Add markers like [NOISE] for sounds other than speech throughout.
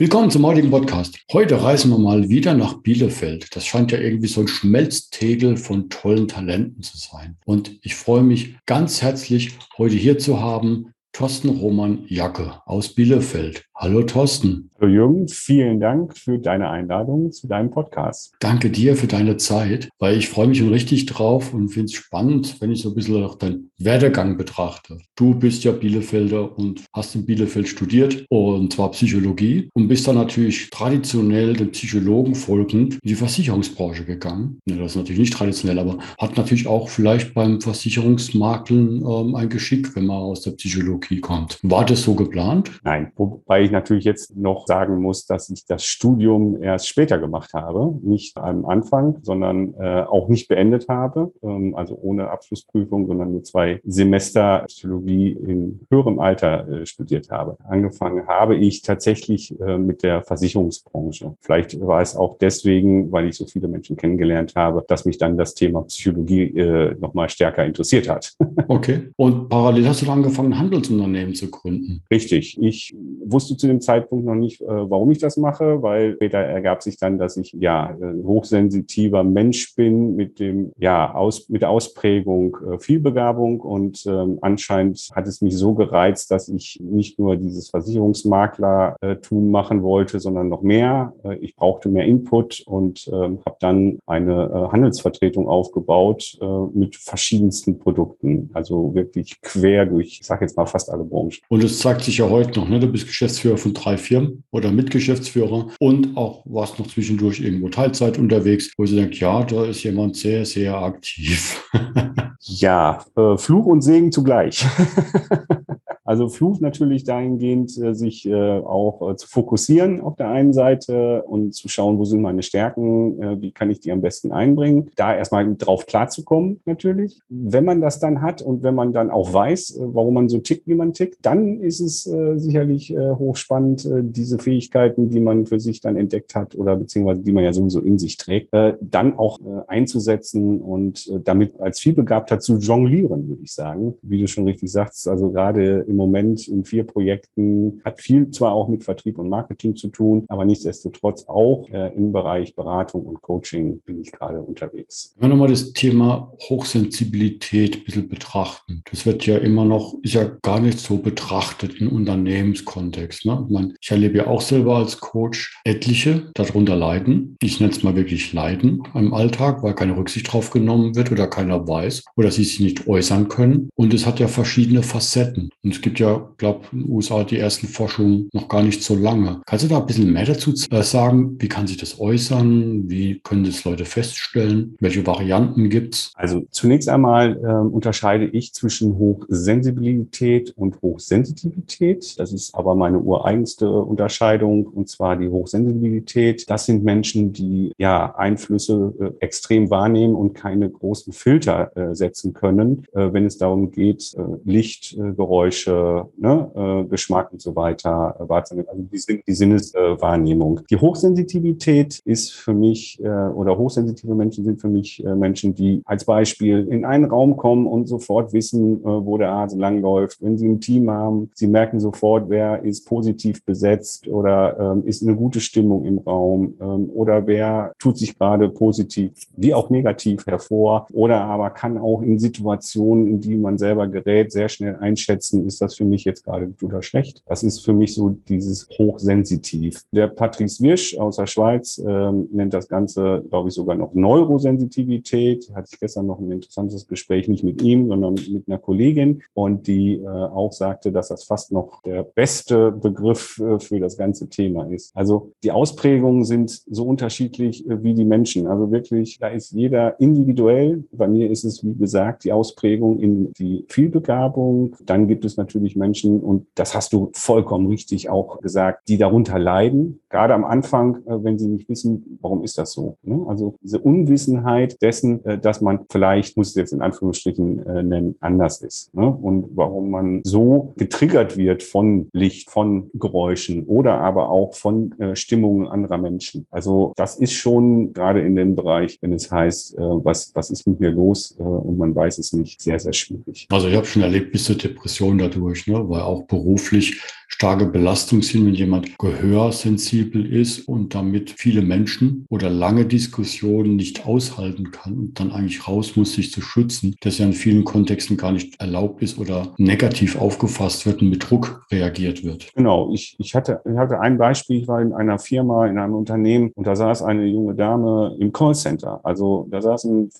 Willkommen zum heutigen Podcast. Heute reisen wir mal wieder nach Bielefeld. Das scheint ja irgendwie so ein Schmelztegel von tollen Talenten zu sein. Und ich freue mich ganz herzlich, heute hier zu haben Thorsten Roman Jacke aus Bielefeld. Hallo Thorsten. Hallo Jürgen, vielen Dank für deine Einladung zu deinem Podcast. Danke dir für deine Zeit, weil ich freue mich schon richtig drauf und finde es spannend, wenn ich so ein bisschen auch deinen Werdegang betrachte. Du bist ja Bielefelder und hast in Bielefeld studiert und zwar Psychologie und bist dann natürlich traditionell den Psychologen folgend in die Versicherungsbranche gegangen. Ja, das ist natürlich nicht traditionell, aber hat natürlich auch vielleicht beim Versicherungsmaklen ähm, ein Geschick, wenn man aus der Psychologie kommt. War das so geplant? Nein, wobei ich natürlich jetzt noch sagen muss, dass ich das Studium erst später gemacht habe, nicht am Anfang, sondern äh, auch nicht beendet habe, ähm, also ohne Abschlussprüfung, sondern nur zwei Semester Psychologie in höherem Alter äh, studiert habe. Angefangen habe ich tatsächlich äh, mit der Versicherungsbranche. Vielleicht war es auch deswegen, weil ich so viele Menschen kennengelernt habe, dass mich dann das Thema Psychologie äh, nochmal stärker interessiert hat. [LAUGHS] okay. Und parallel hast du dann angefangen, Handelsunternehmen zu gründen. Richtig. Ich wusste zu dem Zeitpunkt noch nicht, äh, warum ich das mache, weil später ergab sich dann, dass ich ja ein hochsensitiver Mensch bin mit dem ja aus mit der Ausprägung äh, Vielbegabung und ähm, anscheinend hat es mich so gereizt, dass ich nicht nur dieses Versicherungsmakler tun machen wollte, sondern noch mehr. Äh, ich brauchte mehr Input und ähm, habe dann eine äh, Handelsvertretung aufgebaut mit verschiedensten Produkten, also wirklich quer durch, ich sage jetzt mal fast alle Branchen. Und es zeigt sich ja heute noch, ne? Du bist Geschäftsführer von drei Firmen oder Mitgeschäftsführer und auch warst noch zwischendurch irgendwo Teilzeit unterwegs, wo sie denkt, ja, da ist jemand sehr, sehr aktiv. [LAUGHS] ja, äh, Fluch und Segen zugleich. [LAUGHS] Also Fluch natürlich dahingehend, äh, sich äh, auch äh, zu fokussieren auf der einen Seite und zu schauen, wo sind meine Stärken, wie kann ich die am besten einbringen. Da erstmal drauf klarzukommen natürlich. Wenn man das dann hat und wenn man dann auch weiß, warum man so tickt, wie man tickt, dann ist es sicherlich hochspannend, diese Fähigkeiten, die man für sich dann entdeckt hat oder beziehungsweise die man ja sowieso in sich trägt, dann auch einzusetzen und damit als Vielbegabter zu jonglieren, würde ich sagen. Wie du schon richtig sagst, also gerade im Moment in vier Projekten, hat viel zwar auch mit Vertrieb und Marketing zu tun, aber nichtsdestotrotz auch äh, im Bereich Beratung und Coaching bin ich gerade unterwegs. Wenn wir nochmal das Thema Hochsensibilität ein bisschen betrachten. Das wird ja immer noch, ist ja gar nicht so betrachtet im Unternehmenskontext. Ne? Ich, meine, ich erlebe ja auch selber als Coach etliche darunter leiden. Ich nenne es mal wirklich leiden im Alltag, weil keine Rücksicht drauf genommen wird oder keiner weiß oder sie sich nicht äußern können. Und es hat ja verschiedene Facetten. Und es gibt gibt ja, glaube in den USA die ersten Forschungen noch gar nicht so lange. Kannst du da ein bisschen mehr dazu äh, sagen? Wie kann sich das äußern? Wie können das Leute feststellen? Welche Varianten gibt es? Also zunächst einmal äh, unterscheide ich zwischen Hochsensibilität und Hochsensitivität. Das ist aber meine ureigenste Unterscheidung und zwar die Hochsensibilität. Das sind Menschen, die ja Einflüsse äh, extrem wahrnehmen und keine großen Filter äh, setzen können, äh, wenn es darum geht, äh, Licht, Geräusche, ne, äh, Geschmack und so weiter äh, wahrzunehmen. Also die, die Sinneswahrnehmung. Die Hochsensitivität ist für mich, äh, oder hochsensitive Menschen sind für mich Menschen, die als Beispiel in einen Raum kommen und sofort wissen, wo der Hase langläuft. Wenn sie ein Team haben, sie merken sofort, wer ist positiv besetzt oder ähm, ist eine gute Stimmung im Raum ähm, oder wer tut sich gerade positiv wie auch negativ hervor oder aber kann auch in Situationen, in die man selber gerät, sehr schnell einschätzen, ist das das für mich jetzt gerade gut oder schlecht. Das ist für mich so dieses hochsensitiv. Der Patrice Wirsch aus der Schweiz ähm, nennt das Ganze, glaube ich, sogar noch Neurosensitivität. Hatte ich gestern noch ein interessantes Gespräch, nicht mit ihm, sondern mit einer Kollegin und die äh, auch sagte, dass das fast noch der beste Begriff äh, für das ganze Thema ist. Also die Ausprägungen sind so unterschiedlich äh, wie die Menschen. Also wirklich, da ist jeder individuell. Bei mir ist es, wie gesagt, die Ausprägung in die Vielbegabung. Dann gibt es natürlich natürlich Menschen, und das hast du vollkommen richtig auch gesagt, die darunter leiden. Gerade am Anfang, äh, wenn sie nicht wissen, warum ist das so. Ne? Also diese Unwissenheit dessen, äh, dass man vielleicht, muss es jetzt in Anführungsstrichen äh, nennen, anders ist. Ne? Und warum man so getriggert wird von Licht, von Geräuschen oder aber auch von Stimmungen anderer Menschen. Also das ist schon gerade in dem Bereich, wenn es heißt, was, was ist mit mir los und man weiß es nicht, sehr, sehr schwierig. Also ich habe schon erlebt, bis zur Depression dadurch, ne? weil auch beruflich starke Belastung sind, wenn jemand gehörsensibel ist und damit viele Menschen oder lange Diskussionen nicht aushalten kann und dann eigentlich raus muss, sich zu schützen, das ja in vielen Kontexten gar nicht erlaubt ist oder negativ aufgefasst wird und mit Druck reagiert wird. Genau, ich, ich, hatte, ich hatte ein Beispiel, ich war in einer Firma, in einem Unternehmen und da saß eine junge Dame im Callcenter. Also da saßen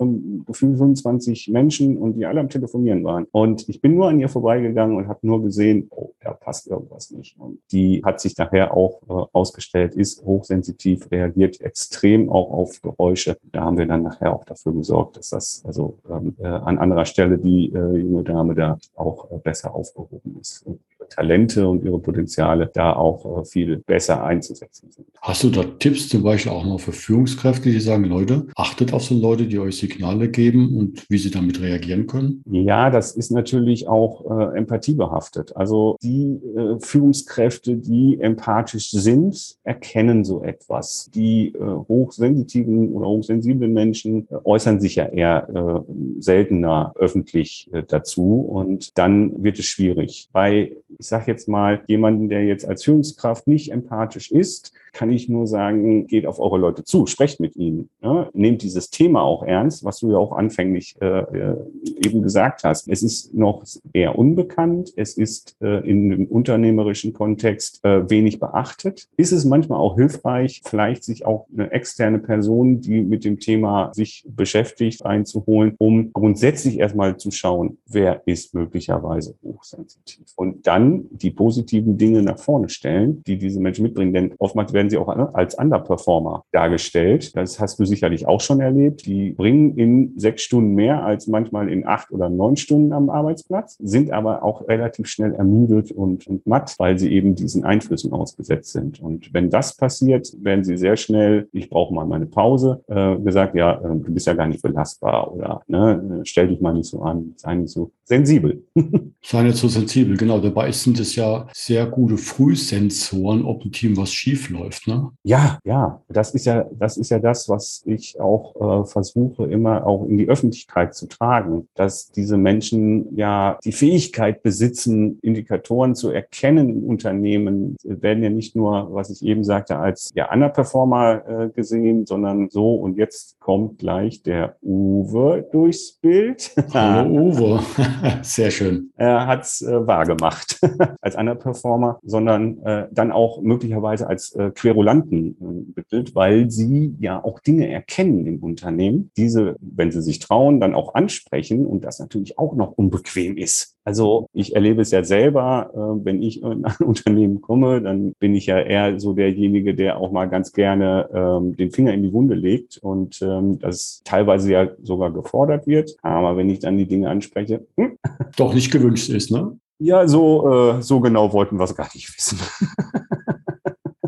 gefühlt 25 Menschen und die alle am Telefonieren waren. Und ich bin nur an ihr vorbeigegangen und habe nur gesehen, oh, da passt irgendwas nicht. Und die hat sich daher auch äh, ausgestellt, ist hochsensitiv, reagiert extrem auch auf Geräusche. Da haben wir dann nachher auch dafür gesorgt, dass das also ähm, äh, an anderer Stelle die äh, junge Dame da auch äh, besser aufgehoben ist. Und Talente und ihre Potenziale da auch äh, viel besser einzusetzen sind. Hast du da Tipps zum Beispiel auch noch für Führungskräfte, die sagen, Leute, achtet auf so Leute, die euch Signale geben und wie sie damit reagieren können? Ja, das ist natürlich auch äh, empathiebehaftet. Also die äh, Führungskräfte, die empathisch sind, erkennen so etwas. Die äh, hochsensitiven oder hochsensiblen Menschen äh, äußern sich ja eher äh, seltener öffentlich dazu und dann wird es schwierig. Bei ich sage jetzt mal, jemanden, der jetzt als Führungskraft nicht empathisch ist, kann ich nur sagen, geht auf eure Leute zu, sprecht mit ihnen. Ja? Nehmt dieses Thema auch ernst, was du ja auch anfänglich äh, äh, eben gesagt hast. Es ist noch eher unbekannt, es ist äh, in dem unternehmerischen Kontext äh, wenig beachtet. Ist es manchmal auch hilfreich, vielleicht sich auch eine externe Person, die mit dem Thema sich beschäftigt, einzuholen, um grundsätzlich erstmal zu schauen, wer ist möglicherweise hochsensitiv. Und dann die positiven Dinge nach vorne stellen, die diese Menschen mitbringen. Denn oftmals werden sie auch ne, als Underperformer dargestellt. Das hast du sicherlich auch schon erlebt. Die bringen in sechs Stunden mehr als manchmal in acht oder neun Stunden am Arbeitsplatz, sind aber auch relativ schnell ermüdet und, und matt, weil sie eben diesen Einflüssen ausgesetzt sind. Und wenn das passiert, werden sie sehr schnell, ich brauche mal meine Pause, äh, gesagt, ja, äh, du bist ja gar nicht belastbar oder ne, stell dich mal nicht so an, sei nicht so sensibel. [LAUGHS] sei nicht so sensibel, genau. Dabei sind es ja sehr gute Frühsensoren, ob ein Team was schief läuft läuft. Ne? Ja, ja, das ist ja, das ist ja das, was ich auch äh, versuche, immer auch in die Öffentlichkeit zu tragen, dass diese Menschen ja die Fähigkeit besitzen, Indikatoren zu erkennen in Unternehmen, werden ja nicht nur, was ich eben sagte, als ja Underperformer äh, gesehen, sondern so und jetzt kommt gleich der Uwe durchs Bild. [LAUGHS] Hallo Uwe, [LAUGHS] sehr schön. Er hat's äh, wahrgemacht [LAUGHS] als Underperformer, sondern äh, dann auch möglicherweise als äh, Querulanten äh, betitelt, weil sie ja auch Dinge erkennen im Unternehmen, diese, wenn sie sich trauen, dann auch ansprechen und das natürlich auch noch unbequem ist. Also ich erlebe es ja selber, äh, wenn ich in ein [LAUGHS] Unternehmen komme, dann bin ich ja eher so derjenige, der auch mal ganz gerne ähm, den Finger in die Wunde legt und ähm, das teilweise ja sogar gefordert wird. Aber wenn ich dann die Dinge anspreche, hm? doch nicht gewünscht ist, ne? Ja, so, äh, so genau wollten wir es gar nicht wissen. [LAUGHS]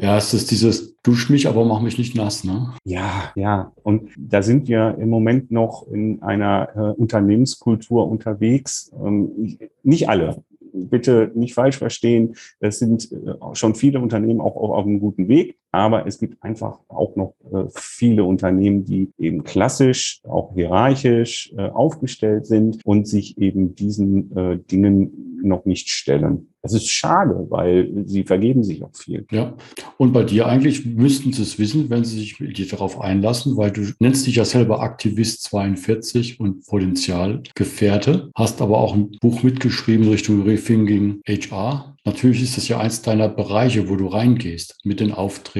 Ja, es ist dieses Dusch mich, aber mach mich nicht nass, ne? Ja, ja. Und da sind wir im Moment noch in einer äh, Unternehmenskultur unterwegs. Ähm, nicht alle. Bitte nicht falsch verstehen. Es sind äh, schon viele Unternehmen auch, auch auf einem guten Weg. Aber es gibt einfach auch noch äh, viele Unternehmen, die eben klassisch, auch hierarchisch äh, aufgestellt sind und sich eben diesen äh, Dingen noch nicht stellen. Das ist schade, weil sie vergeben sich auch viel. Ja, und bei dir eigentlich müssten sie es wissen, wenn sie sich mit dir darauf einlassen, weil du nennst dich ja selber Aktivist 42 und Potenzialgefährte, hast aber auch ein Buch mitgeschrieben Richtung Rethinking HR. Natürlich ist das ja eins deiner Bereiche, wo du reingehst mit den Aufträgen.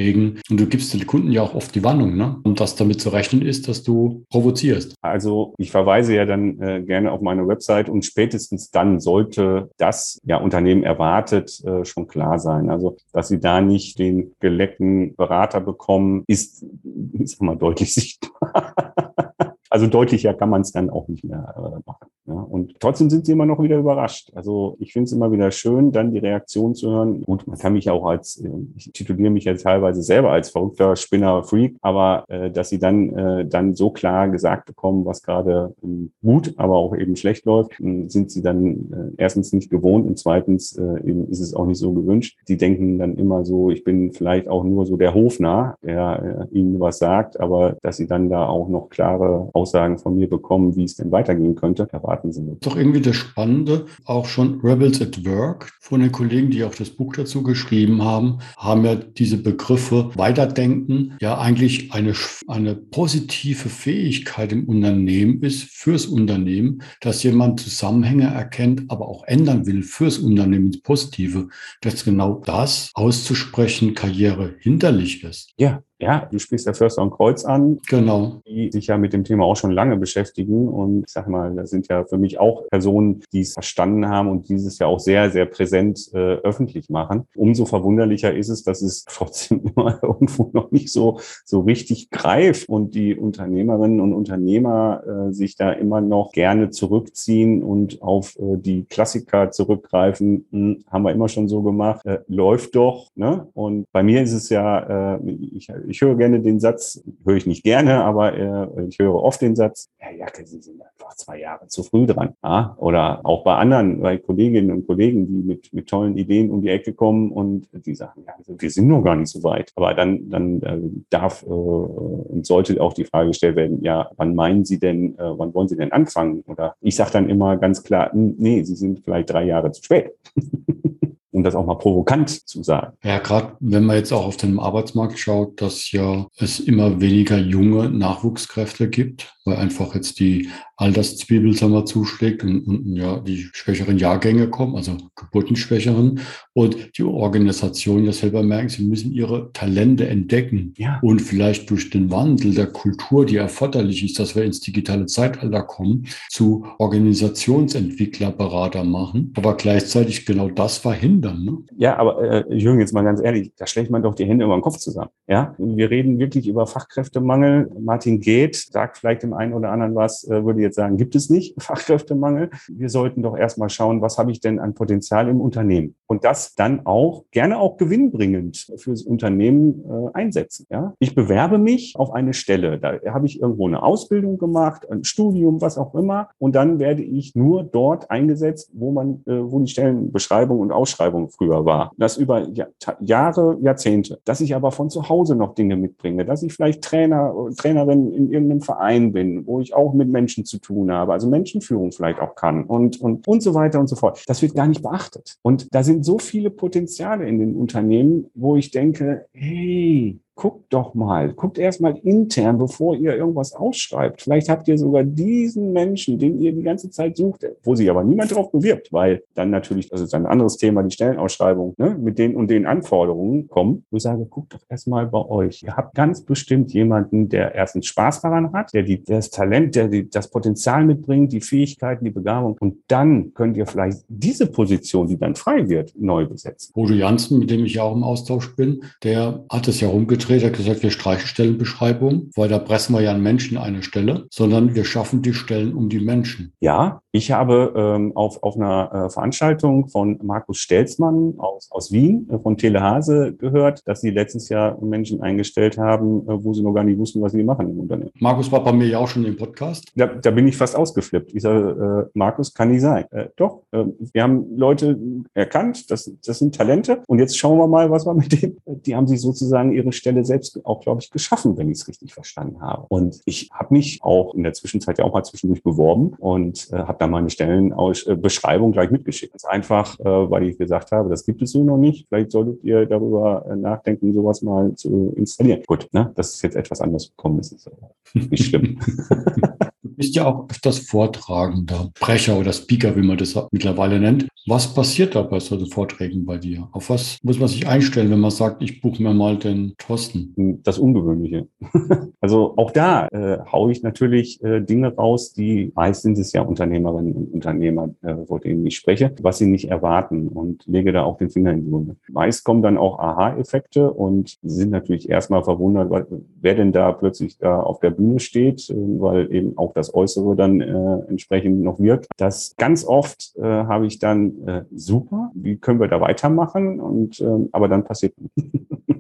Und du gibst den Kunden ja auch oft die Warnung, ne? Und dass damit zu rechnen ist, dass du provozierst. Also ich verweise ja dann äh, gerne auf meine Website und spätestens dann sollte das ja Unternehmen erwartet äh, schon klar sein. Also dass sie da nicht den geleckten Berater bekommen, ist, [LAUGHS] ist mal deutlich sichtbar. [LAUGHS] Also deutlicher kann man es dann auch nicht mehr äh, machen. Und trotzdem sind sie immer noch wieder überrascht. Also ich finde es immer wieder schön, dann die Reaktion zu hören. Gut, man kann mich auch als, ich tituliere mich ja teilweise selber als verrückter Spinner Freak, aber äh, dass sie dann, äh, dann so klar gesagt bekommen, was gerade ähm, gut, aber auch eben schlecht läuft, äh, sind sie dann äh, erstens nicht gewohnt und zweitens äh, eben ist es auch nicht so gewünscht. Die denken dann immer so, ich bin vielleicht auch nur so der Hofnarr, der äh, ihnen was sagt, aber dass sie dann da auch noch klare Aussagen von mir bekommen, wie es denn weitergehen könnte, erwarten sie nicht. Doch irgendwie das Spannende, auch schon Rebels at Work von den Kollegen, die auch das Buch dazu geschrieben haben, haben ja diese Begriffe Weiterdenken ja eigentlich eine, eine positive Fähigkeit im Unternehmen ist, fürs Unternehmen, dass jemand Zusammenhänge erkennt, aber auch ändern will fürs Unternehmen ins Positive, dass genau das auszusprechen Karriere hinderlich ist. Ja, ja, du sprichst ja Förster und Kreuz an. Genau. Die sich ja mit dem Thema auch schon lange beschäftigen. Und ich sag mal, das sind ja für mich auch Personen, die es verstanden haben und dieses ja auch sehr, sehr präsent äh, öffentlich machen. Umso verwunderlicher ist es, dass es [LAUGHS] trotzdem immer irgendwo noch nicht so, so richtig greift und die Unternehmerinnen und Unternehmer äh, sich da immer noch gerne zurückziehen und auf äh, die Klassiker zurückgreifen. Hm, haben wir immer schon so gemacht. Äh, läuft doch. Ne? Und bei mir ist es ja, äh, ich, ich höre gerne den Satz, höre ich nicht gerne, aber äh, ich höre oft den Satz, Herr Jacke, Sie sind einfach zwei Jahre zu früh dran. Ja? Oder auch bei anderen, bei Kolleginnen und Kollegen, die mit, mit tollen Ideen um die Ecke kommen und die sagen, ja, also wir sind noch gar nicht so weit. Aber dann, dann äh, darf äh, und sollte auch die Frage gestellt werden, ja, wann meinen Sie denn, äh, wann wollen Sie denn anfangen? Oder ich sage dann immer ganz klar, nee, Sie sind vielleicht drei Jahre zu spät. [LAUGHS] um das auch mal provokant zu sagen. Ja, gerade wenn man jetzt auch auf den Arbeitsmarkt schaut, dass ja es immer weniger junge Nachwuchskräfte gibt, weil einfach jetzt die Alterszwiebel, sagen wir, zuschlägt und, und ja, die schwächeren Jahrgänge kommen, also geburtenschwächeren und die Organisation ja selber merken, sie müssen ihre Talente entdecken ja. und vielleicht durch den Wandel der Kultur, die erforderlich ist, dass wir ins digitale Zeitalter kommen, zu Organisationsentwickler, Berater machen, aber gleichzeitig genau das verhindern. Ne? Ja, aber äh, Jürgen, jetzt mal ganz ehrlich, da schlägt man doch die Hände über den Kopf zusammen. Ja, wir reden wirklich über Fachkräftemangel. Martin Geht sagt vielleicht im einen oder anderen was, äh, würde jetzt sagen, gibt es nicht [LAUGHS] Fachkräftemangel. Wir sollten doch erstmal schauen, was habe ich denn an Potenzial im Unternehmen? Und das dann auch gerne auch gewinnbringend fürs Unternehmen äh, einsetzen. Ja? Ich bewerbe mich auf eine Stelle. Da habe ich irgendwo eine Ausbildung gemacht, ein Studium, was auch immer. Und dann werde ich nur dort eingesetzt, wo man, äh, wo die Stellenbeschreibung und Ausschreibung früher war. Das über ja, Jahre, Jahrzehnte. Dass ich aber von zu Hause noch Dinge mitbringe, dass ich vielleicht Trainer, Trainerin in irgendeinem Verein bin, wo ich auch mit Menschen zu tun habe, also Menschenführung vielleicht auch kann und, und, und so weiter und so fort. Das wird gar nicht beachtet. Und da sind so viele Potenziale in den Unternehmen, wo ich denke, hey, guckt doch mal, guckt erst mal intern, bevor ihr irgendwas ausschreibt. Vielleicht habt ihr sogar diesen Menschen, den ihr die ganze Zeit sucht, wo sich aber niemand darauf bewirbt, weil dann natürlich, das ist ein anderes Thema, die Stellenausschreibung, ne, mit den und den Anforderungen kommen. Wo ich sage, guckt doch erst mal bei euch. Ihr habt ganz bestimmt jemanden, der erstens Spaß daran hat, der, die, das Talent, der die, das Potenzial mitbringt, die Fähigkeiten, die Begabung. Und dann könnt ihr vielleicht diese Position, die dann frei wird, neu besetzen. Bodo Janssen, mit dem ich ja auch im Austausch bin, der hat es ja rumgedreht Vertreter hat gesagt, wir streichen Stellenbeschreibung, weil da pressen wir ja einen Menschen eine Stelle, sondern wir schaffen die Stellen um die Menschen. Ja, ich habe ähm, auf, auf einer äh, Veranstaltung von Markus Stelzmann aus, aus Wien, äh, von Telehase, gehört, dass sie letztes Jahr Menschen eingestellt haben, äh, wo sie noch gar nicht wussten, was sie machen im Unternehmen. Markus war bei mir ja auch schon im Podcast. Da, da bin ich fast ausgeflippt. Ich sage, Markus, kann nicht sein. Doch, äh, wir haben Leute erkannt, das, das sind Talente und jetzt schauen wir mal, was wir mit denen, die haben sich sozusagen ihre Stelle selbst auch, glaube ich, geschaffen, wenn ich es richtig verstanden habe. Und ich habe mich auch in der Zwischenzeit ja auch mal zwischendurch beworben und äh, habe da meine Stellenbeschreibung gleich mitgeschickt. Ganz einfach, äh, weil ich gesagt habe, das gibt es so noch nicht. Vielleicht solltet ihr darüber äh, nachdenken, sowas mal zu installieren. Gut, ne? das ist jetzt etwas anders gekommen, ist es nicht schlimm. [LAUGHS] [LAUGHS] Bist ja auch öfters Vortragender, Sprecher oder Speaker, wie man das mittlerweile nennt. Was passiert da bei solchen Vorträgen bei dir? Auf was muss man sich einstellen, wenn man sagt, ich buche mir mal den Thorsten? Das Ungewöhnliche. [LAUGHS] also auch da äh, haue ich natürlich äh, Dinge raus, die meist sind es ja Unternehmerinnen und Unternehmer, äh, vor denen ich spreche, was sie nicht erwarten und lege da auch den Finger in die Wunde. Meist kommen dann auch Aha-Effekte und sind natürlich erstmal verwundert, wer denn da plötzlich da auf der Bühne steht, äh, weil eben auch das das Äußere dann äh, entsprechend noch wirkt. Das ganz oft äh, habe ich dann äh, super, wie können wir da weitermachen? Und äh, aber dann passiert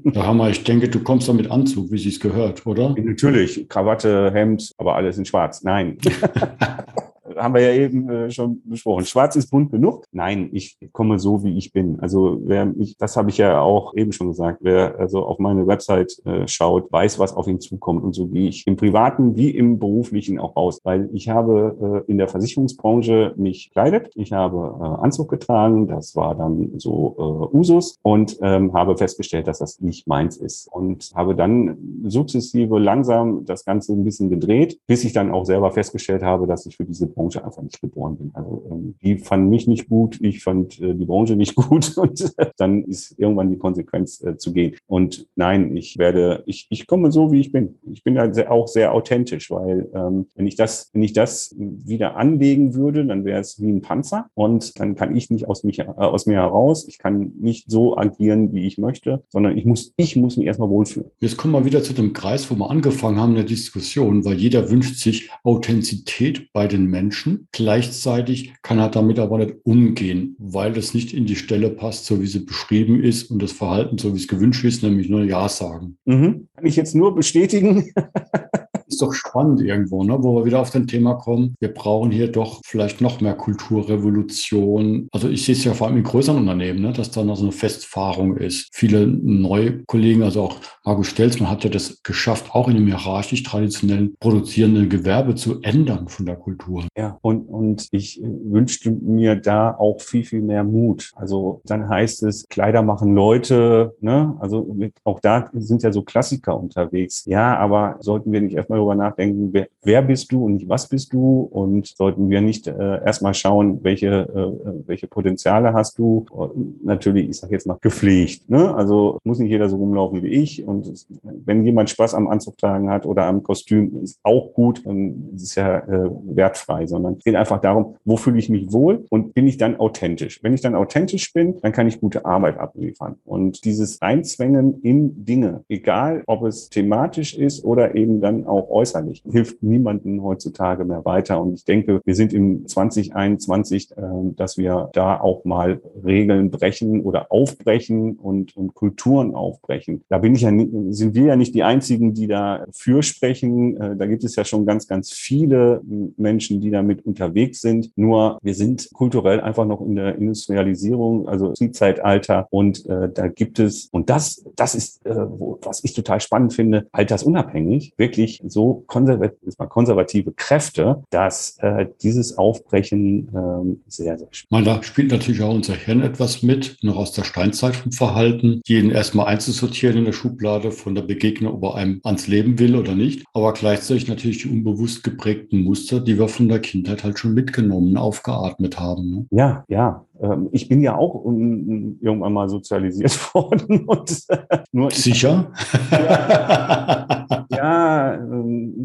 Da haben wir, ich denke, du kommst da mit Anzug, wie sie es gehört, oder? Natürlich, Krawatte, Hemd, aber alles in Schwarz. Nein. [LAUGHS] haben wir ja eben äh, schon besprochen. Schwarz ist bunt genug. Nein, ich komme so, wie ich bin. Also wer mich, das habe ich ja auch eben schon gesagt, wer also auf meine Website äh, schaut, weiß, was auf ihn zukommt. Und so gehe ich im Privaten wie im Beruflichen auch aus. Weil ich habe äh, in der Versicherungsbranche mich kleidet. Ich habe Anzug getragen. Das war dann so Usus und ähm, habe festgestellt, dass das nicht meins ist. Und habe dann sukzessive langsam das Ganze ein bisschen gedreht, bis ich dann auch selber festgestellt habe, dass ich für diese Branche einfach nicht geboren bin. Also ähm, die fanden mich nicht gut, ich fand äh, die Branche nicht [LAUGHS] gut und dann ist irgendwann die Konsequenz äh, zu gehen. Und nein, ich werde, ich, ich komme so, wie ich bin. Ich bin da sehr, auch sehr authentisch, weil ähm, wenn ich das, wenn ich das wieder anlegen würde, dann wäre es wie ein Panzer und dann kann ich nicht aus, mich, äh, aus mir heraus, ich kann nicht so agieren, wie ich möchte, sondern ich muss, ich muss mich erstmal wohlfühlen. Jetzt kommen wir wieder zu dem Kreis, wo wir angefangen haben, eine Diskussion, weil jeder wünscht sich Authentizität bei den Menschen. Menschen. Gleichzeitig kann er damit aber nicht umgehen, weil das nicht in die Stelle passt, so wie sie beschrieben ist und das Verhalten, so wie es gewünscht ist, nämlich nur Ja sagen. Mhm. Kann ich jetzt nur bestätigen. [LAUGHS] ist doch spannend irgendwo, ne? wo wir wieder auf das Thema kommen. Wir brauchen hier doch vielleicht noch mehr Kulturrevolution. Also ich sehe es ja vor allem in größeren Unternehmen, ne? dass da noch so eine Festfahrung ist. Viele neue Kollegen, also auch Markus Stelzmann hat ja das geschafft, auch in dem hierarchisch traditionellen produzierenden Gewerbe zu ändern von der Kultur. Ja, und, und ich wünschte mir da auch viel, viel mehr Mut. Also dann heißt es, Kleider machen Leute, ne? Also auch da sind ja so Klassiker unterwegs. Ja, aber sollten wir nicht erstmal darüber nachdenken, wer, wer bist du und was bist du und sollten wir nicht äh, erstmal schauen, welche, äh, welche Potenziale hast du. Und natürlich, ich sage jetzt mal gepflegt. Ne? Also muss nicht jeder so rumlaufen wie ich und es, wenn jemand Spaß am Anzug tragen hat oder am Kostüm, ist auch gut, dann ist ja äh, wertfrei, sondern es geht einfach darum, wo fühle ich mich wohl und bin ich dann authentisch. Wenn ich dann authentisch bin, dann kann ich gute Arbeit abliefern. Und dieses Einzwängen in Dinge, egal ob es thematisch ist oder eben dann auch äußerlich, hilft niemandem heutzutage mehr weiter. Und ich denke, wir sind im 2021, äh, dass wir da auch mal Regeln brechen oder aufbrechen und, und Kulturen aufbrechen. Da bin ich ja, sind wir ja nicht die einzigen, die da für sprechen. Äh, da gibt es ja schon ganz, ganz viele Menschen, die damit unterwegs sind. Nur wir sind kulturell einfach noch in der Industrialisierung, also Zeitalter. Und äh, da gibt es, und das, das ist, äh, wo, was ich total spannend finde, altersunabhängig, wirklich so so konservative, konservative Kräfte, dass äh, dieses Aufbrechen äh, sehr, sehr schwierig Da spielt natürlich auch unser Hirn etwas mit, noch aus der Steinzeit vom Verhalten, jeden erstmal einzusortieren in der Schublade von der Begegnung, ob er einem ans Leben will oder nicht, aber gleichzeitig natürlich die unbewusst geprägten Muster, die wir von der Kindheit halt schon mitgenommen, aufgeatmet haben. Ne? Ja, ja, ähm, ich bin ja auch irgendwann mal sozialisiert [LAUGHS] worden. Und, nur Sicher? ja, [LAUGHS] ja, ähm,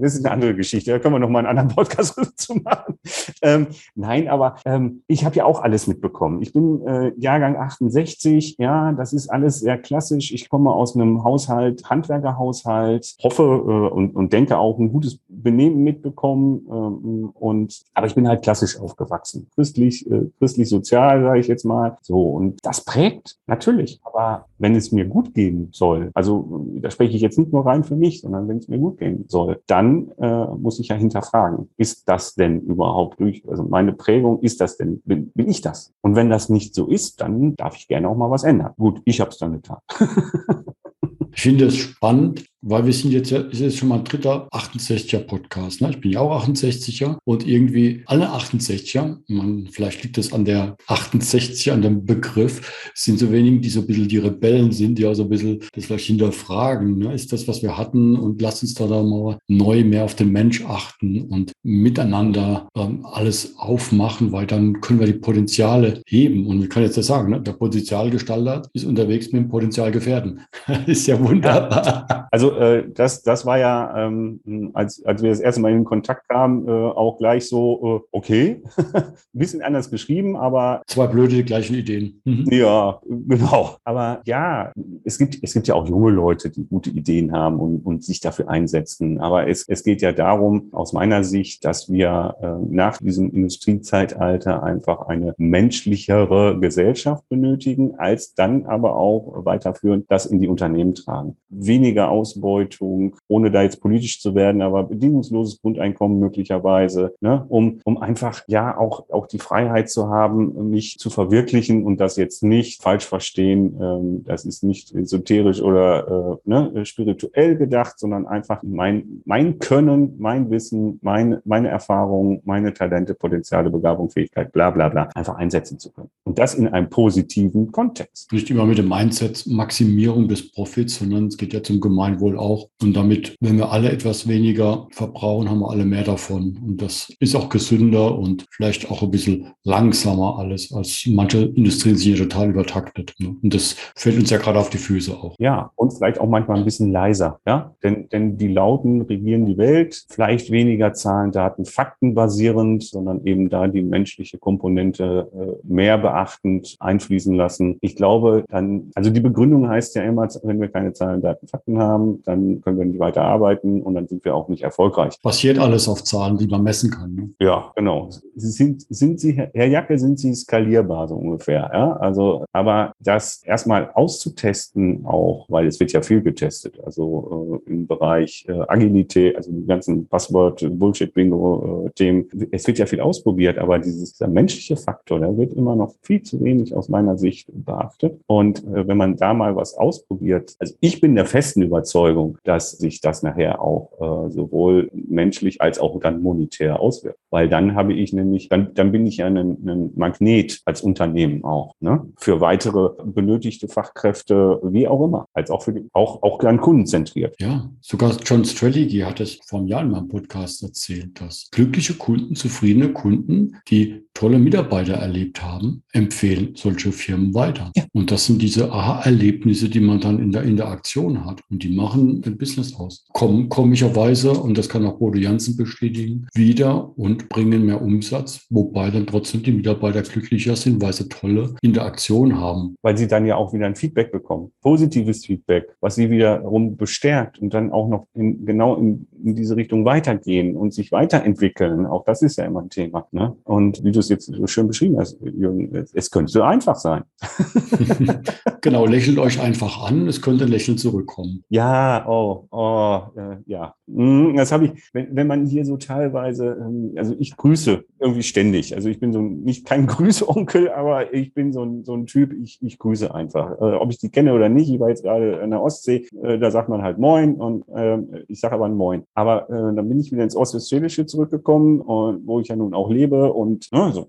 das ist eine andere Geschichte. Da können wir noch mal einen anderen Podcast [LAUGHS] zu machen. Ähm, nein, aber ähm, ich habe ja auch alles mitbekommen. Ich bin äh, Jahrgang 68. Ja, das ist alles sehr klassisch. Ich komme aus einem Haushalt, Handwerkerhaushalt, hoffe äh, und, und denke auch ein gutes Benehmen mitbekommen. Ähm, und aber ich bin halt klassisch aufgewachsen christlich, äh, christlich sozial, sage ich jetzt mal. So, und das prägt natürlich. Aber wenn es mir gut gehen soll, also da spreche ich jetzt nicht nur rein für mich, sondern wenn es mir gut gehen soll, dann äh, muss ich ja hinterfragen, ist das denn überhaupt durch, also meine Prägung, ist das denn, bin, bin ich das? Und wenn das nicht so ist, dann darf ich gerne auch mal was ändern. Gut, ich habe es dann getan. [LAUGHS] Ich finde es spannend, weil wir sind jetzt ja, ist jetzt schon mal ein dritter 68er Podcast. Ne? Ich bin ja auch 68er und irgendwie alle 68er, man, vielleicht liegt das an der 68er, an dem Begriff, sind so wenigen, die so ein bisschen die Rebellen sind, die auch so ein bisschen das vielleicht hinterfragen. Ne? Ist das, was wir hatten und lass uns da dann mal neu mehr auf den Mensch achten und miteinander ähm, alles aufmachen, weil dann können wir die Potenziale heben. Und wir können jetzt ja sagen, ne? der Potenzialgestalter ist unterwegs mit dem Potenzialgefährden. [LAUGHS] ist ja wunderbar. Also äh, das, das war ja, ähm, als, als wir das erste Mal in Kontakt kamen, äh, auch gleich so, äh, okay, [LAUGHS] ein bisschen anders geschrieben, aber. Zwei blöde, die gleichen Ideen. Mhm. Ja, genau. Aber ja, es gibt, es gibt ja auch junge Leute, die gute Ideen haben und, und sich dafür einsetzen. Aber es, es geht ja darum, aus meiner Sicht, dass wir äh, nach diesem Industriezeitalter einfach eine menschlichere Gesellschaft benötigen, als dann aber auch weiterführend das in die Unternehmen tragen. Weniger Ausbeutung, ohne da jetzt politisch zu werden, aber bedingungsloses Grundeinkommen möglicherweise, ne, um, um einfach ja auch, auch die Freiheit zu haben, mich zu verwirklichen und das jetzt nicht falsch verstehen. Ähm, das ist nicht esoterisch oder äh, ne, spirituell gedacht, sondern einfach mein, mein Können, mein Wissen, mein, meine Erfahrungen, meine Talente, Potenziale, Begabung, Fähigkeit, bla bla bla, einfach einsetzen zu können. Und das in einem positiven Kontext. Nicht immer mit dem Mindset Maximierung des Profits, sondern es geht ja zum Gemeinwohl auch. Und damit, wenn wir alle etwas weniger verbrauchen, haben wir alle mehr davon. Und das ist auch gesünder und vielleicht auch ein bisschen langsamer alles, als manche Industrien sich total übertaktet. Ne? Und das fällt uns ja gerade auf die Füße auch. Ja, und vielleicht auch manchmal ein bisschen leiser. Ja, denn, denn die Lauten regieren die Welt. Vielleicht weniger Zahlen, Daten, Fakten basierend, sondern eben da die menschliche Komponente äh, mehr beachtend einfließen lassen. Ich glaube, dann, also die Begründung heißt ja immer, wenn wir keine Zahlen, Daten, Fakten haben, dann können wir nicht weiter arbeiten und dann sind wir auch nicht erfolgreich. Passiert alles auf Zahlen, die man messen kann. Ne? Ja, genau. Sind, sind Sie, Herr Jacke, sind Sie skalierbar so ungefähr? Ja, also, aber das erstmal auszutesten auch, weil es wird ja viel getestet, also äh, im Bereich äh, Agilität, also die ganzen Passwort, Bullshit-Bingo-Themen. Äh, es wird ja viel ausprobiert, aber dieses, dieser menschliche Faktor, der wird immer noch viel zu wenig aus meiner Sicht beachtet. Und äh, wenn man da mal was ausprobiert, also ich bin der festen Überzeugung, dass sich das nachher auch äh, sowohl menschlich als auch dann monetär auswirkt. Weil dann habe ich nämlich, dann, dann bin ich ja ein, ein Magnet als Unternehmen auch, ne? Für weitere benötigte Fachkräfte, wie auch immer, als auch für die, auch, auch dann kundenzentriert. Ja, sogar John Strategy hat es vor einem Jahr in meinem Podcast erzählt, dass glückliche Kunden, zufriedene Kunden, die tolle Mitarbeiter erlebt haben, empfehlen solche Firmen weiter. Ja. Und das sind diese Aha-Erlebnisse, die man dann in der Interaktion hat. Und die machen ein Business aus. Kommen komischerweise, und das kann auch Bodo Jansen bestätigen, wieder und bringen mehr Umsatz, wobei dann trotzdem die Mitarbeiter glücklicher sind, weil sie tolle Interaktion haben. Weil sie dann ja auch wieder ein Feedback bekommen. Positives Feedback, was sie wiederum bestärkt und dann auch noch in, genau in, in diese Richtung weitergehen und sich weiterentwickeln. Auch das ist ja immer ein Thema. Ne? Und wie du es jetzt so schön beschrieben hast, Jürgen, es könnte so einfach sein. [LAUGHS] [LAUGHS] genau, lächelt euch einfach an, es könnte ein Lächeln zurückkommen. Ja, oh, oh, äh, ja. Hm, das habe ich, wenn, wenn man hier so teilweise, ähm, also ich grüße irgendwie ständig. Also ich bin so nicht kein [LAUGHS] Grüßonkel, aber ich bin so ein, so ein Typ, ich, ich grüße einfach. Äh, ob ich die kenne oder nicht, ich war jetzt gerade in der Ostsee, äh, da sagt man halt Moin und äh, ich sage aber ein Moin. Aber äh, dann bin ich wieder ins Ostwestfälische zurückgekommen, und, wo ich ja nun auch lebe und ne, so.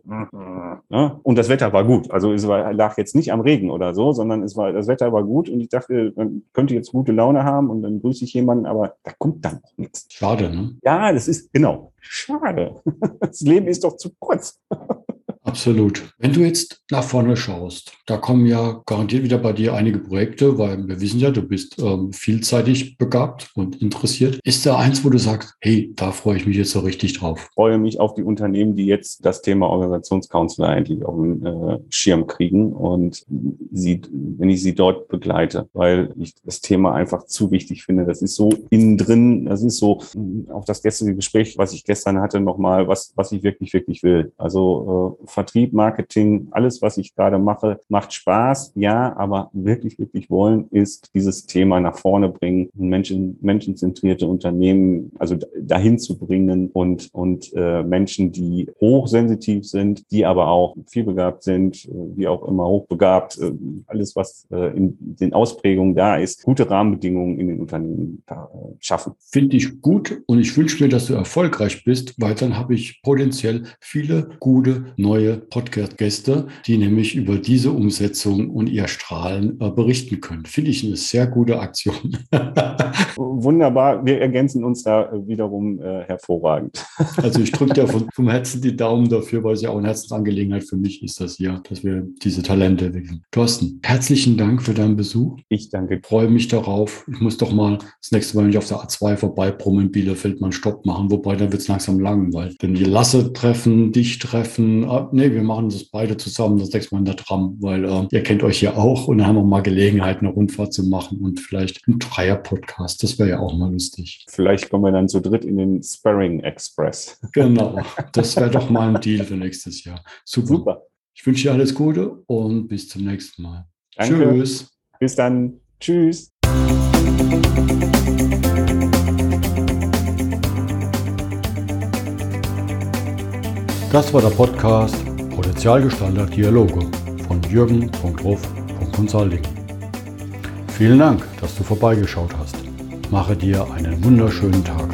Ne, und das Wetter war gut. Also es war, lag jetzt nicht am Regen oder so, sondern es war, das Wetter war gut und ich dachte, man könnte jetzt gute Laune haben und dann grüße ich jemanden, aber da kommt dann auch nichts. Schade, ne? Ja, das ist, genau. Schade. [LAUGHS] Das Leben ist doch zu kurz. Absolut. Wenn du jetzt nach vorne schaust, da kommen ja garantiert wieder bei dir einige Projekte, weil wir wissen ja, du bist ähm, vielseitig begabt und interessiert. Ist da eins, wo du sagst, hey, da freue ich mich jetzt so richtig drauf? Ich freue mich auf die Unternehmen, die jetzt das Thema Organisationscounselor eigentlich auf den äh, Schirm kriegen und sie, wenn ich sie dort begleite, weil ich das Thema einfach zu wichtig finde. Das ist so innen drin, das ist so auf das gestrige Gespräch, was ich gestern hatte, nochmal, was, was ich wirklich, wirklich will. Also äh, Vertrieb, Marketing, alles, was ich gerade mache, macht Spaß, ja, aber wirklich, wirklich wollen ist dieses Thema nach vorne bringen, Menschen, menschenzentrierte Unternehmen, also dahin zu bringen und, und äh, Menschen, die hochsensitiv sind, die aber auch vielbegabt sind, wie auch immer hochbegabt, äh, alles, was äh, in den Ausprägungen da ist, gute Rahmenbedingungen in den Unternehmen äh, schaffen. Finde ich gut und ich wünsche mir, dass du erfolgreich bist, weil dann habe ich potenziell viele gute neue neue Podcast-Gäste, die nämlich über diese Umsetzung und ihr Strahlen äh, berichten können. Finde ich eine sehr gute Aktion. [LAUGHS] Wunderbar, wir ergänzen uns da wiederum äh, hervorragend. [LAUGHS] Also ich drücke dir von, vom Herzen die Daumen dafür, weil es ja auch eine Herzensangelegenheit für mich ist, das hier, dass wir diese Talente entwickeln. Thorsten, herzlichen Dank für deinen Besuch. Ich danke. Ich freue mich darauf. Ich muss doch mal das nächste Mal, wenn ich auf der A2 vorbeibrummen in Bielefeld, mal einen Stopp machen, wobei dann wird es langsam langweilig. Denn die Lasse treffen, dich treffen. Nee, wir machen das beide zusammen das nächste Mal in der Tram, weil äh, ihr kennt euch ja auch und dann haben wir mal Gelegenheit, eine Rundfahrt zu machen und vielleicht einen Dreier-Podcast. Das wäre ja auch mal lustig. Vielleicht kommen wir dann zu dritt in den Sparring Express. Genau, das wäre doch mal ein [LAUGHS] Deal für nächstes Jahr. Super. Super. Ich wünsche dir alles Gute und bis zum nächsten Mal. Danke. Tschüss. Bis dann. Tschüss. Das war der Podcast Potenzialgestalter Dialoge von jürgen.ruf.consulting. Vielen Dank, dass du vorbeigeschaut hast. Mache dir einen wunderschönen Tag.